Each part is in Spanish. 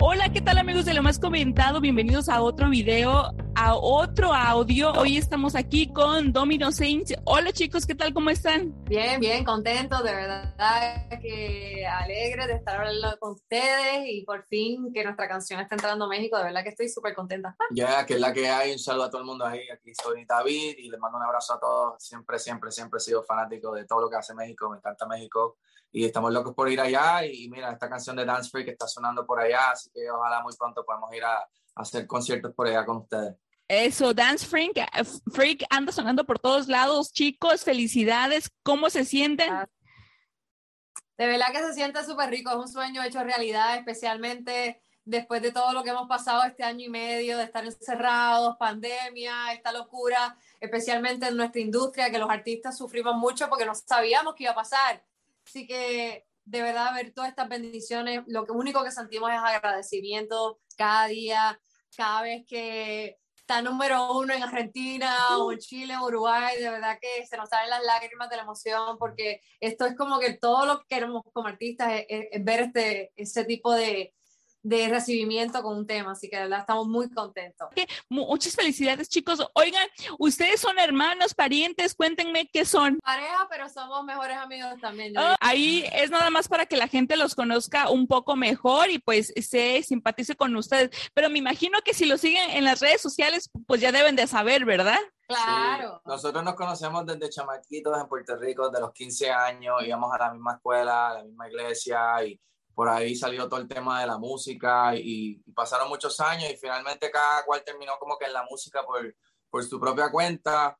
Hola, ¿qué tal amigos de lo más comentado? Bienvenidos a otro video, a otro audio. Hoy estamos aquí con Domino Saints. Hola chicos, ¿qué tal? ¿Cómo están? Bien, bien, contento, de verdad que alegre de estar hablando con ustedes y por fin que nuestra canción está entrando a México, de verdad que estoy súper contenta. Ya, que es la que hay, un saludo a todo el mundo ahí, aquí soy David y les mando un abrazo a todos, siempre, siempre, siempre he sido fanático de todo lo que hace México, me encanta México y estamos locos por ir allá y, mira, esta canción de Dance Freak está sonando por allá, así que ojalá muy pronto podamos ir a, hacer conciertos por allá con ustedes. Eso, Dance Freak, Freak anda sonando por todos lados. Chicos, felicidades. ¿Cómo se sienten? Ah, de verdad que se siente súper rico. Es un sueño hecho realidad, especialmente después de todo lo que hemos pasado este año y medio, de estar encerrados, pandemia, esta locura, especialmente en nuestra industria, que los artistas sufrimos mucho porque no sabíamos qué iba a pasar. Así que de verdad ver todas estas bendiciones, lo único que sentimos es agradecimiento cada día, cada vez que está número uno en Argentina o en Chile o Uruguay, de verdad que se nos salen las lágrimas de la emoción porque esto es como que todo lo que queremos como artistas es, ver este, ese tipo de, de recibimiento con un tema, así que de verdad estamos muy contentos. Muchas felicidades chicos. Oigan, ustedes son hermanos, parientes, cuéntenme qué son. Pareja, pero somos mejores amigos también. Oh, ahí es nada más para que la gente los conozca un poco mejor y pues se simpatice con ustedes. Pero me imagino que si lo siguen en las redes sociales, pues ya deben de saber, ¿verdad? Claro. Nosotros nos conocemos desde chamaquitos en Puerto Rico, de los 15 años, íbamos a la misma escuela, a la misma iglesia y por ahí salió todo el tema de la música y, pasaron muchos años y finalmente cada cual terminó como que en la música por, por su propia cuenta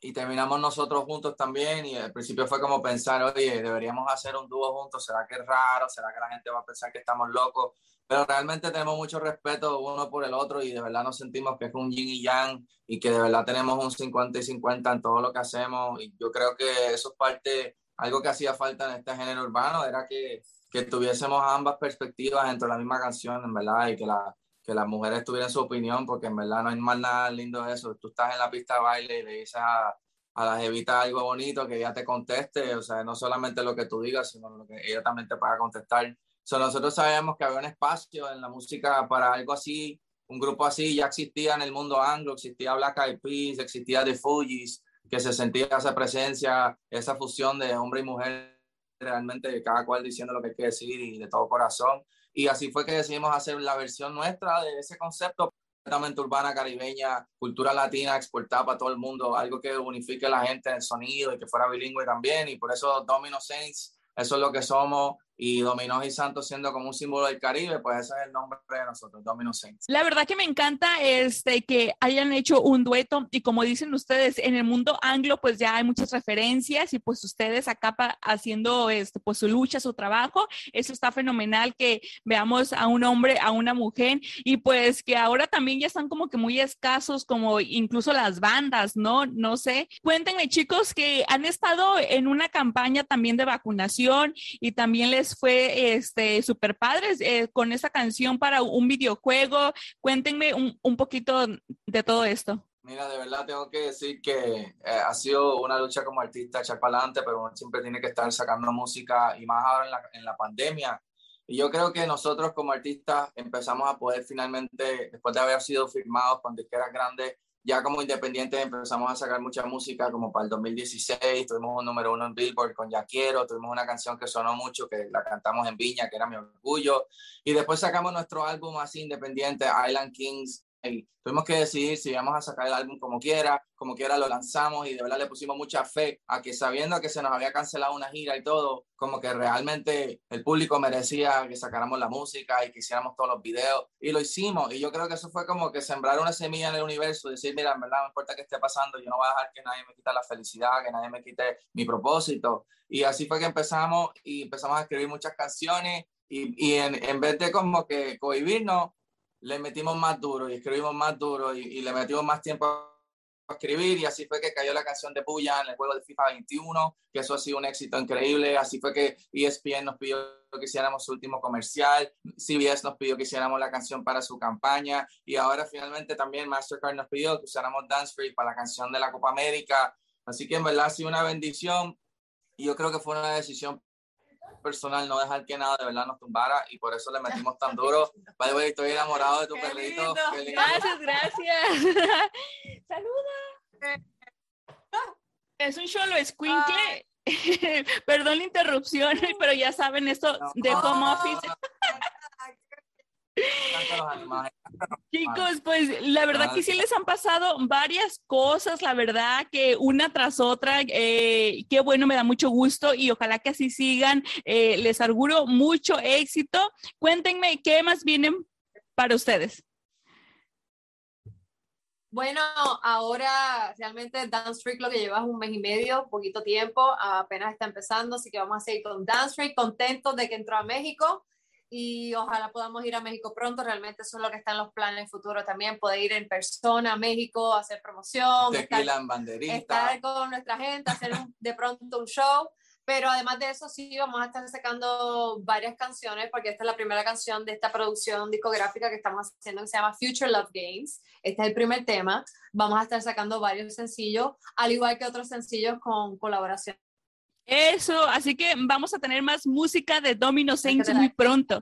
y terminamos nosotros juntos también y al principio fue como pensar, oye, deberíamos hacer un dúo juntos, ¿será que es raro? ¿Será que la gente va a pensar que estamos locos? Pero realmente tenemos mucho respeto uno por el otro y de verdad nos sentimos que es un yin y yang y que de verdad tenemos un 50 y 50 en todo lo que hacemos y yo creo que eso es parte, algo que hacía falta en este género urbano, era que que tuviésemos ambas perspectivas dentro de la misma canción, en verdad, y que, la, que las mujeres tuvieran su opinión, porque en verdad no hay más nada lindo de eso. Tú estás en la pista de baile y le dices a, a la jevita algo bonito que ella te conteste, o sea, no solamente lo que tú digas, sino lo que ella también te pueda contestar. So, nosotros sabemos que había un espacio en la música para algo así, un grupo así ya existía en el mundo anglo, existía Black Eyed Peas, existía The Fugees, que se sentía esa presencia, esa fusión de hombre y mujer realmente cada cual diciendo lo que hay decir y de todo corazón. Y así fue que decidimos hacer la versión nuestra de ese concepto completamente urbana, caribeña, cultura latina exportada para todo el mundo, algo que unifique a la gente en el sonido y que fuera bilingüe también. Y por eso Domino Saints, eso es lo que somos y Dominó y Santos siendo como un símbolo del Caribe, pues ese es el nombre de nosotros, Domino Saints. La verdad que me encanta este, que hayan hecho un dueto y como dicen ustedes, en el mundo anglo pues ya hay muchas referencias y pues ustedes acá haciendo este, pues su lucha, su trabajo, eso está fenomenal que veamos a un hombre, a una mujer y pues que ahora también ya están como que muy escasos como incluso las bandas, ¿no? No sé. Cuéntenme chicos que han estado en una campaña también de vacunación y también les fue este super padres eh, con esa canción para un videojuego. Cuéntenme un, un, poquito de todo esto. Mira, de verdad tengo que decir que eh, ha sido una lucha como artista echar para adelante, pero uno siempre tiene que estar sacando música y más ahora en la, en la pandemia. Y yo creo que nosotros como artistas empezamos a poder finalmente, después de haber sido firmados con disqueras grandes, ya como independientes empezamos a sacar mucha música, como para el 2016, tuvimos un número uno en Billboard con Ya Quiero, tuvimos una canción que sonó mucho, que la cantamos en Viña, que era mi orgullo, y después sacamos nuestro álbum así independiente, Island Kings, y tuvimos que decidir si íbamos a sacar el álbum como quiera, como quiera lo lanzamos y de verdad le pusimos mucha fe a que sabiendo que se nos había cancelado una gira y todo, como que realmente el público merecía que sacáramos la música y que hiciéramos todos los videos. Y lo hicimos y yo creo que eso fue como que sembrar una semilla en el universo, decir, mira, en verdad no importa qué esté pasando, yo no voy a dejar que nadie me quite la felicidad, que nadie me quite mi propósito y así fue que empezamos y empezamos a escribir muchas canciones y, y en, en vez de como que cohibirnos, le metimos más duro y escribimos más duro y, le metimos más tiempo a escribir y así fue que cayó la canción de Puya en el juego de FIFA 21, que eso ha sido un éxito increíble, así fue que ESPN nos pidió que hiciéramos su último comercial, CBS nos pidió que hiciéramos la canción para su campaña y ahora finalmente también Mastercard nos pidió que usáramos Dance Free para la canción de la Copa América, así que en verdad ha sido una bendición y yo creo que fue una decisión personal no dejar que nada de verdad nos tumbara y por eso le metimos tan duro. By the estoy enamorado de tu perrito. Gracias, gracias. Saluda. Es un solo escuincle. Perdón la interrupción, pero ya saben esto de home office. Chicos, pues la verdad que sí les han pasado varias cosas, la verdad que una tras otra, eh, qué bueno, me da mucho gusto y ojalá que así sigan. Eh, les auguro mucho éxito. Cuéntenme qué más vienen para ustedes. Bueno, ahora realmente Dance Freak lo que lleva es un mes y medio, poquito tiempo, apenas está empezando, así que vamos a seguir con Dance Freak, contentos de que entró a México y ojalá podamos ir a México pronto. Realmente eso es lo que está en los planes futuros también, poder ir en persona a México, hacer promoción, estar, en estar, con nuestra gente, hacer de pronto un show. Pero además de eso, sí, vamos a estar sacando varias canciones, porque esta es la primera canción de esta producción discográfica que estamos haciendo, que se llama Future Love Games. Este es el primer tema. Vamos a estar sacando varios sencillos, al igual que otros sencillos con colaboración eso, así que vamos a tener más música de Domino Saints muy pronto.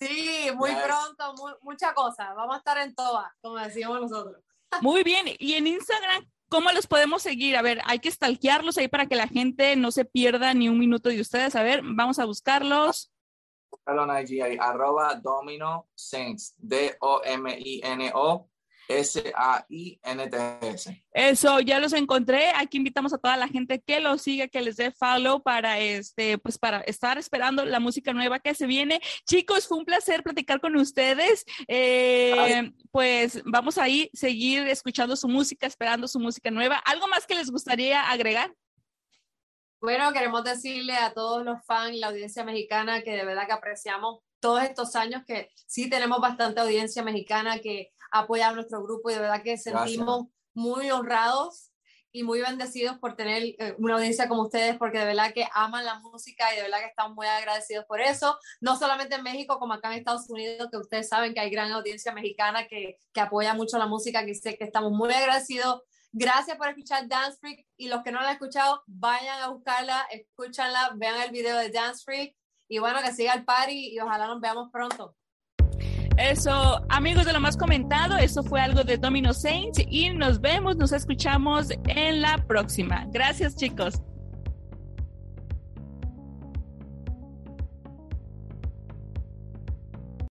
Sí, muy pronto, mucha cosa. Vamos a estar en todas, como decíamos nosotros. Muy bien, y en Instagram, ¿cómo los podemos seguir? A ver, hay que stalkearlos ahí para que la gente no se pierda ni un minuto de ustedes. A ver, vamos a buscarlos. arroba Domino Saints, D-O-M-I-N-O S-A-I-N-T-S. Eso, ya los encontré. Aquí invitamos a toda la gente que los siga, que les dé follow para este, pues para estar esperando la música nueva que se viene. Chicos, fue un placer platicar con ustedes. Eh, pues vamos a ir, seguir escuchando su música, esperando su música nueva. ¿Algo más que les gustaría agregar? Bueno, queremos decirle a todos los fans, la audiencia mexicana, que de verdad que apreciamos todos estos años, que sí tenemos bastante audiencia mexicana que apoyar nuestro grupo y de verdad que sentimos muy honrados y muy bendecidos por tener eh, una audiencia como ustedes, porque de verdad que aman la música y de verdad que estamos muy agradecidos por eso, no solamente en México, como acá en Estados Unidos, que ustedes saben que hay gran audiencia mexicana que, que apoya mucho la música, que sé que estamos muy agradecidos. Gracias por escuchar Dance Freak y los que no la han escuchado, vayan a buscarla, escúchanla, vean el video de Dance Freak y bueno, que siga el party y ojalá nos veamos pronto. Eso, amigos de lo más comentado, eso fue algo de Domino Saints y nos vemos, nos escuchamos en la próxima. Gracias, chicos.